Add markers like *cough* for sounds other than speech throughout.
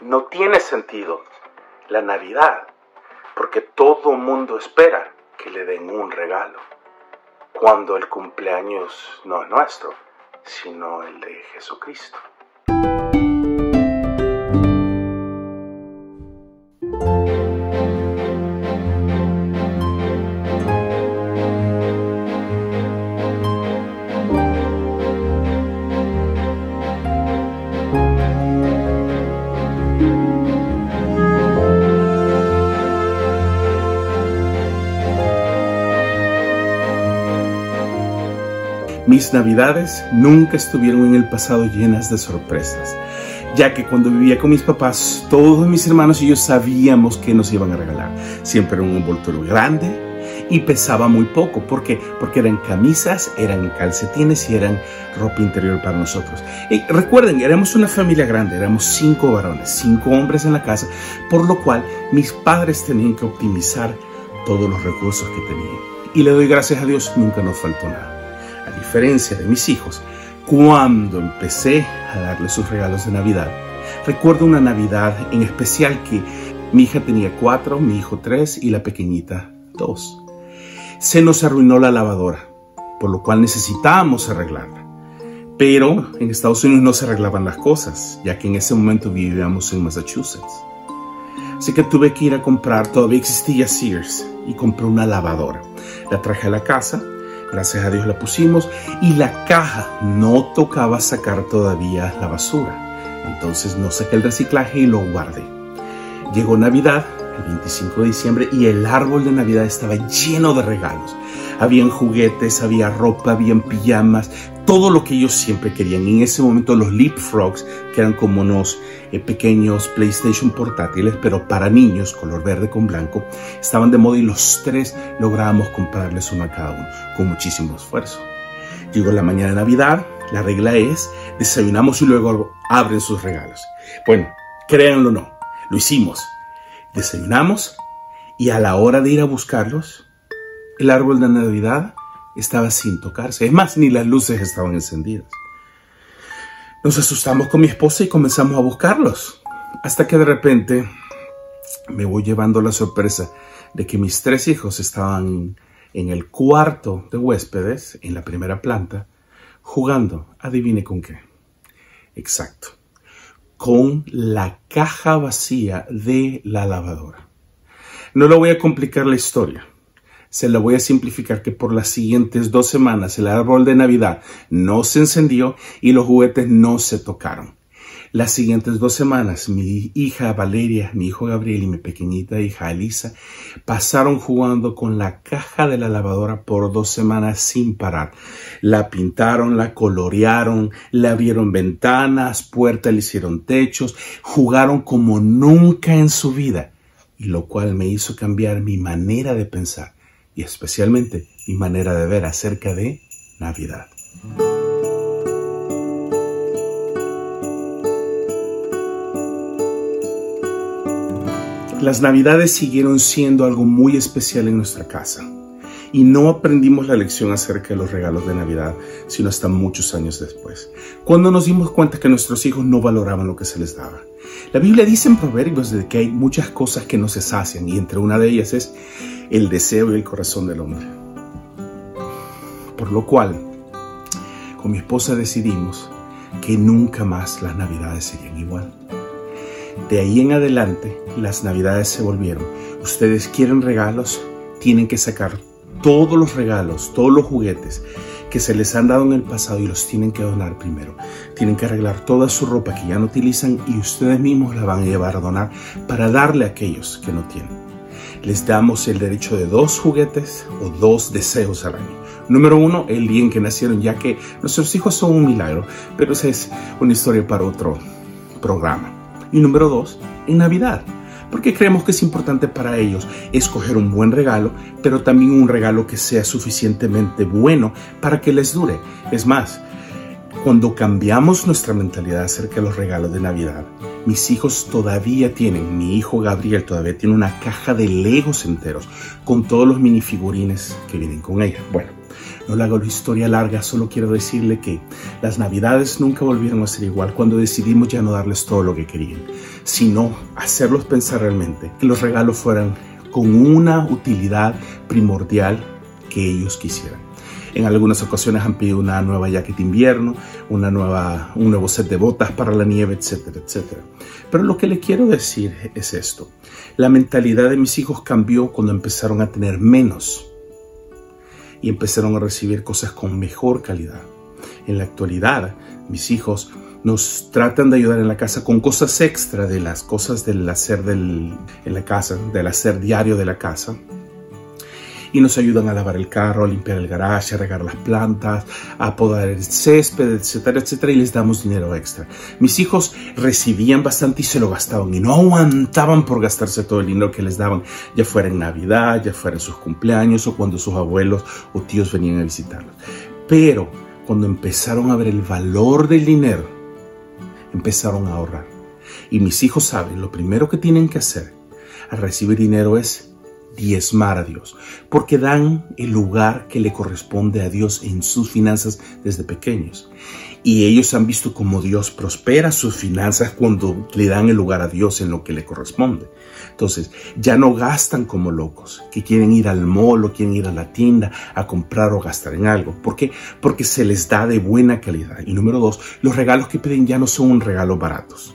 no tiene sentido la Navidad, porque todo mundo espera que le den un regalo, cuando el cumpleaños no es nuestro, sino el de Jesucristo. Mis navidades nunca estuvieron en el pasado llenas de sorpresas, ya que cuando vivía con mis papás, todos mis hermanos y yo sabíamos que nos iban a regalar. Siempre era un envoltorio grande y pesaba muy poco. ¿Por qué? Porque eran camisas, eran calcetines y eran ropa interior para nosotros. Y recuerden, éramos una familia grande, éramos cinco varones, cinco hombres en la casa, por lo cual mis padres tenían que optimizar todos los recursos que tenían. Y le doy gracias a Dios, nunca nos faltó nada diferencia de mis hijos, cuando empecé a darle sus regalos de Navidad, recuerdo una Navidad en especial que mi hija tenía cuatro, mi hijo tres y la pequeñita dos. Se nos arruinó la lavadora, por lo cual necesitábamos arreglarla. Pero en Estados Unidos no se arreglaban las cosas, ya que en ese momento vivíamos en Massachusetts. Así que tuve que ir a comprar, todavía existía Sears, y compré una lavadora. La traje a la casa, Gracias a Dios la pusimos y la caja no tocaba sacar todavía la basura. Entonces no saqué el reciclaje y lo guardé. Llegó Navidad, el 25 de diciembre, y el árbol de Navidad estaba lleno de regalos. Habían juguetes, había ropa, habían pijamas, todo lo que ellos siempre querían. en ese momento los Leapfrogs, que eran como unos eh, pequeños PlayStation portátiles, pero para niños, color verde con blanco, estaban de moda y los tres lográbamos comprarles uno a cada uno, con muchísimo esfuerzo. Llegó la mañana de Navidad, la regla es, desayunamos y luego abren sus regalos. Bueno, créanlo o no, lo hicimos. Desayunamos y a la hora de ir a buscarlos, el árbol de Navidad estaba sin tocarse. Es más, ni las luces estaban encendidas. Nos asustamos con mi esposa y comenzamos a buscarlos. Hasta que de repente me voy llevando la sorpresa de que mis tres hijos estaban en el cuarto de huéspedes, en la primera planta, jugando. Adivine con qué. Exacto. Con la caja vacía de la lavadora. No le voy a complicar la historia se la voy a simplificar que por las siguientes dos semanas el árbol de Navidad no se encendió y los juguetes no se tocaron. Las siguientes dos semanas mi hija Valeria, mi hijo Gabriel y mi pequeñita hija Elisa pasaron jugando con la caja de la lavadora por dos semanas sin parar. La pintaron, la colorearon, le abrieron ventanas, puertas, le hicieron techos, jugaron como nunca en su vida y lo cual me hizo cambiar mi manera de pensar especialmente mi manera de ver acerca de Navidad. Las navidades siguieron siendo algo muy especial en nuestra casa y no aprendimos la lección acerca de los regalos de Navidad, sino hasta muchos años después, cuando nos dimos cuenta que nuestros hijos no valoraban lo que se les daba. La Biblia dice en Proverbios de que hay muchas cosas que no se sacian y entre una de ellas es el deseo y el corazón del hombre. Por lo cual, con mi esposa decidimos que nunca más las navidades serían igual. De ahí en adelante, las navidades se volvieron. Ustedes quieren regalos, tienen que sacar todos los regalos, todos los juguetes que se les han dado en el pasado y los tienen que donar primero. Tienen que arreglar toda su ropa que ya no utilizan y ustedes mismos la van a llevar a donar para darle a aquellos que no tienen les damos el derecho de dos juguetes o dos deseos al año. Número uno, el día en que nacieron, ya que nuestros hijos son un milagro, pero esa es una historia para otro programa. Y número dos, en Navidad, porque creemos que es importante para ellos escoger un buen regalo, pero también un regalo que sea suficientemente bueno para que les dure. Es más, cuando cambiamos nuestra mentalidad acerca de los regalos de Navidad, mis hijos todavía tienen, mi hijo Gabriel todavía tiene una caja de legos enteros con todos los minifigurines que vienen con ella. Bueno, No le hago la historia larga, solo quiero decirle que las navidades nunca volvieron a ser igual cuando decidimos ya no darles todo lo que querían, sino hacerlos pensar realmente que los regalos fueran con una utilidad primordial que ellos quisieran. En algunas ocasiones han pedido una nueva jacket invierno, una nueva, un nuevo set de botas para la nieve, etcétera, etcétera. Pero lo que le quiero decir es esto. La mentalidad de mis hijos cambió cuando empezaron a tener menos y empezaron a recibir cosas con mejor calidad. En la actualidad, mis hijos nos tratan de ayudar en la casa con cosas extra de las cosas del hacer del, en la casa, del hacer diario de la casa y nos ayudan a lavar el carro, a limpiar el garaje, a regar las plantas, a podar el césped, etcétera, etcétera, y les damos dinero extra. Mis hijos recibían bastante y se lo gastaban y no aguantaban por gastarse todo el dinero que les daban, ya fuera en Navidad, ya fuera en sus cumpleaños o cuando sus abuelos o tíos venían a visitarlos. Pero cuando empezaron a ver el valor del dinero, empezaron a ahorrar. Y mis hijos saben, lo primero que tienen que hacer al recibir dinero es diezmar a Dios, porque dan el lugar que le corresponde a Dios en sus finanzas desde pequeños. Y ellos han visto cómo Dios prospera sus finanzas cuando le dan el lugar a Dios en lo que le corresponde. Entonces, ya no gastan como locos, que quieren ir al mall o quieren ir a la tienda a comprar o gastar en algo. ¿Por qué? Porque se les da de buena calidad. Y número dos, los regalos que piden ya no son un regalo baratos.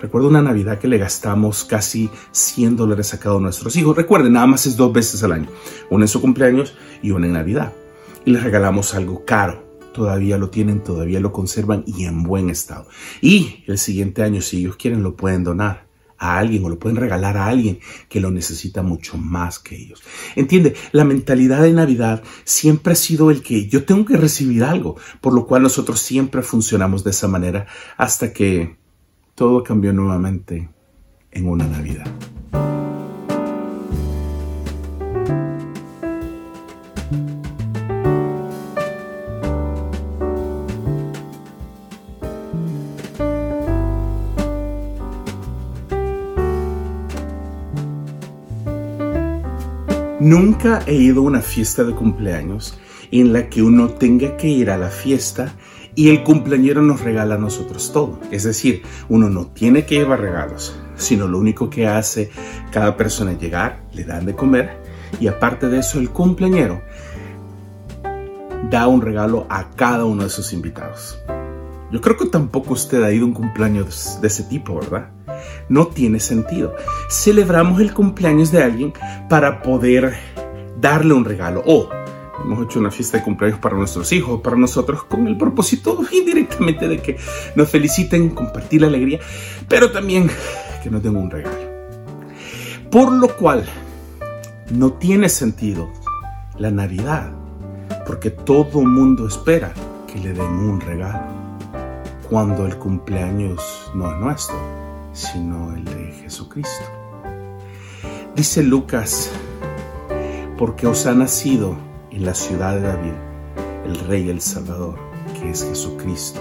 Recuerdo una Navidad que le gastamos casi 100 dólares a cada uno de nuestros hijos. Recuerden, nada más es dos veces al año. Una en su cumpleaños y una en Navidad. Y les regalamos algo caro. Todavía lo tienen, todavía lo conservan y en buen estado. Y el siguiente año, si ellos quieren, lo pueden donar a alguien o lo pueden regalar a alguien que lo necesita mucho más que ellos. Entiende, la mentalidad de Navidad siempre ha sido el que yo tengo que recibir algo, por lo cual nosotros siempre funcionamos de esa manera hasta que todo cambió nuevamente en una Navidad. Nunca he ido a una fiesta de cumpleaños en la que uno tenga que ir a la fiesta y el cumpleañero nos regala a nosotros todo. Es decir, uno no tiene que llevar regalos, sino lo único que hace cada persona es llegar, le dan de comer y aparte de eso el cumpleañero da un regalo a cada uno de sus invitados. Yo creo que tampoco usted ha ido a un cumpleaños de ese tipo, ¿verdad? No tiene sentido. Celebramos el cumpleaños de alguien para poder darle un regalo hemos hecho una fiesta de cumpleaños para nuestros hijos, para nosotros, con el propósito *laughs* indirectamente de que nos feliciten, compartir la alegría, pero también que nos den un regalo. Por lo cual, no tiene sentido la Navidad, porque todo mundo espera que le den un regalo, cuando el cumpleaños no es nuestro, sino el de Jesucristo. Dice Lucas, porque os ha nacido en la ciudad de David, el Rey el Salvador, que es Jesucristo.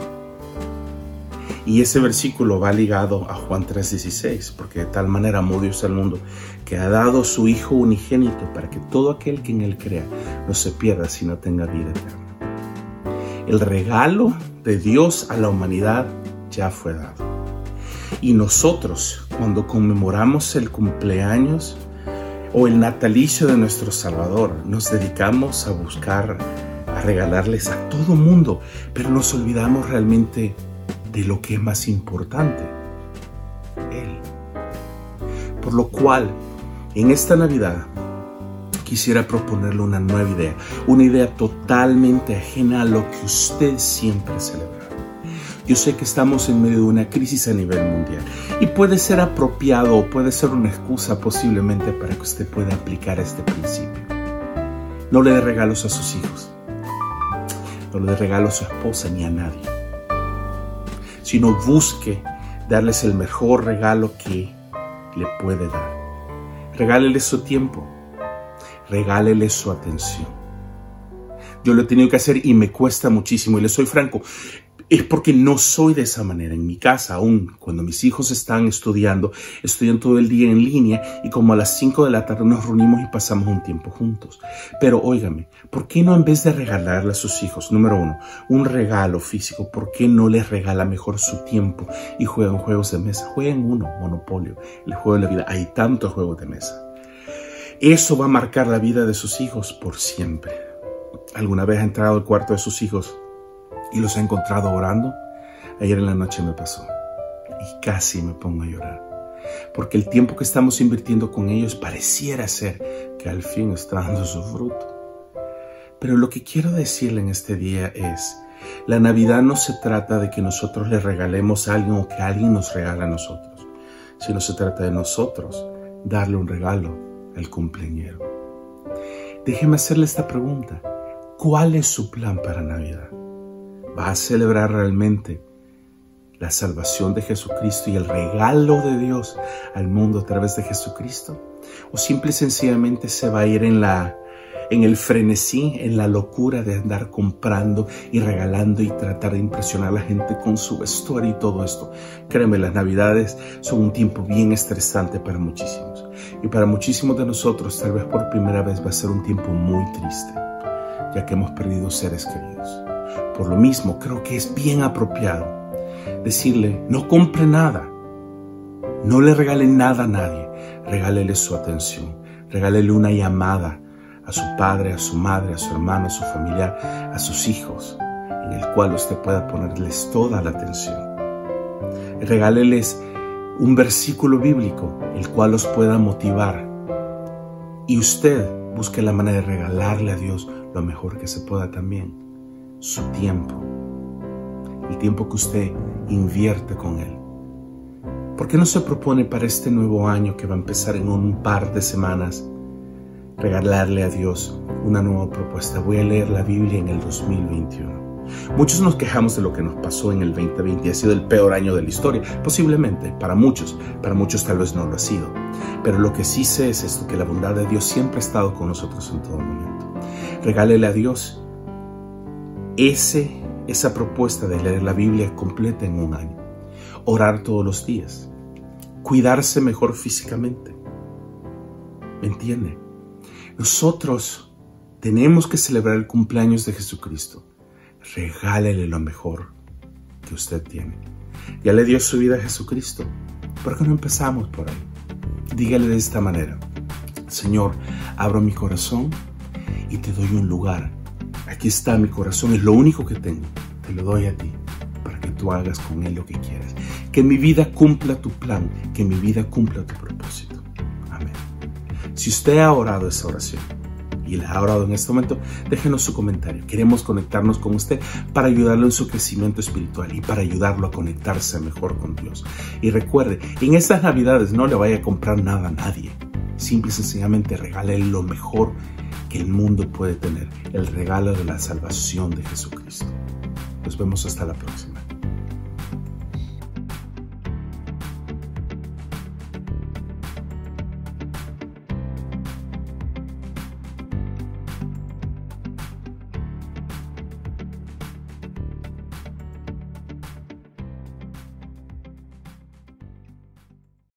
Y ese versículo va ligado a Juan 3:16, porque de tal manera amó Dios al mundo, que ha dado su Hijo unigénito para que todo aquel que en Él crea no se pierda, sino tenga vida eterna. El regalo de Dios a la humanidad ya fue dado. Y nosotros, cuando conmemoramos el cumpleaños o el natalicio de nuestro Salvador. Nos dedicamos a buscar, a regalarles a todo mundo, pero nos olvidamos realmente de lo que es más importante, Él. Por lo cual, en esta Navidad, quisiera proponerle una nueva idea, una idea totalmente ajena a lo que usted siempre celebra. Yo sé que estamos en medio de una crisis a nivel mundial y puede ser apropiado o puede ser una excusa posiblemente para que usted pueda aplicar este principio. No le dé regalos a sus hijos, no le dé regalos a su esposa ni a nadie, sino busque darles el mejor regalo que le puede dar. Regálele su tiempo, regálele su atención. Yo lo he tenido que hacer y me cuesta muchísimo. Y le soy franco, es porque no soy de esa manera en mi casa, aún cuando mis hijos están estudiando, estudian todo el día en línea y como a las 5 de la tarde nos reunimos y pasamos un tiempo juntos. Pero óigame, ¿por qué no en vez de regalarle a sus hijos, número uno, un regalo físico, ¿por qué no les regala mejor su tiempo y juegan juegos de mesa? Jueguen uno, Monopolio, el juego de la vida. Hay tantos juegos de mesa. Eso va a marcar la vida de sus hijos por siempre. ¿Alguna vez ha entrado al cuarto de sus hijos y los ha encontrado orando? Ayer en la noche me pasó y casi me pongo a llorar. Porque el tiempo que estamos invirtiendo con ellos pareciera ser que al fin está dando su fruto. Pero lo que quiero decirle en este día es, la Navidad no se trata de que nosotros le regalemos a alguien o que alguien nos regale a nosotros, sino se trata de nosotros darle un regalo al cumpleañero. Déjeme hacerle esta pregunta. ¿Cuál es su plan para Navidad? ¿Va a celebrar realmente la salvación de Jesucristo y el regalo de Dios al mundo a través de Jesucristo? ¿O simple y sencillamente se va a ir en la en el frenesí, en la locura de andar comprando y regalando y tratar de impresionar a la gente con su vestuario y todo esto. Créeme, las navidades son un tiempo bien estresante para muchísimos. Y para muchísimos de nosotros, tal vez por primera vez, va a ser un tiempo muy triste, ya que hemos perdido seres queridos. Por lo mismo, creo que es bien apropiado decirle, no compre nada, no le regale nada a nadie, regálele su atención, regálele una llamada, a su padre, a su madre, a su hermano, a su familiar, a sus hijos, en el cual usted pueda ponerles toda la atención. Regáleles un versículo bíblico, el cual los pueda motivar. Y usted busque la manera de regalarle a Dios lo mejor que se pueda también, su tiempo, el tiempo que usted invierte con Él. ¿Por qué no se propone para este nuevo año que va a empezar en un par de semanas regalarle a Dios una nueva propuesta. Voy a leer la Biblia en el 2021. Muchos nos quejamos de lo que nos pasó en el 2020 y ha sido el peor año de la historia. Posiblemente, para muchos, para muchos tal vez no lo ha sido. Pero lo que sí sé es esto, que la bondad de Dios siempre ha estado con nosotros en todo momento. Regálele a Dios ese, esa propuesta de leer la Biblia completa en un año. Orar todos los días. Cuidarse mejor físicamente. ¿Me entiende? Nosotros tenemos que celebrar el cumpleaños de Jesucristo. Regálele lo mejor que usted tiene. Ya le dio su vida a Jesucristo. ¿Por qué no empezamos por ahí? Dígale de esta manera. Señor, abro mi corazón y te doy un lugar. Aquí está mi corazón, es lo único que tengo. Te lo doy a ti para que tú hagas con él lo que quieras. Que mi vida cumpla tu plan, que mi vida cumpla tu propósito. Si usted ha orado esa oración y la ha orado en este momento, déjenos su comentario. Queremos conectarnos con usted para ayudarlo en su crecimiento espiritual y para ayudarlo a conectarse mejor con Dios. Y recuerde, en estas navidades no le vaya a comprar nada a nadie. Simple y sencillamente lo mejor el mundo puede tener, el regalo de la salvación de Jesucristo. Nos vemos hasta la próxima.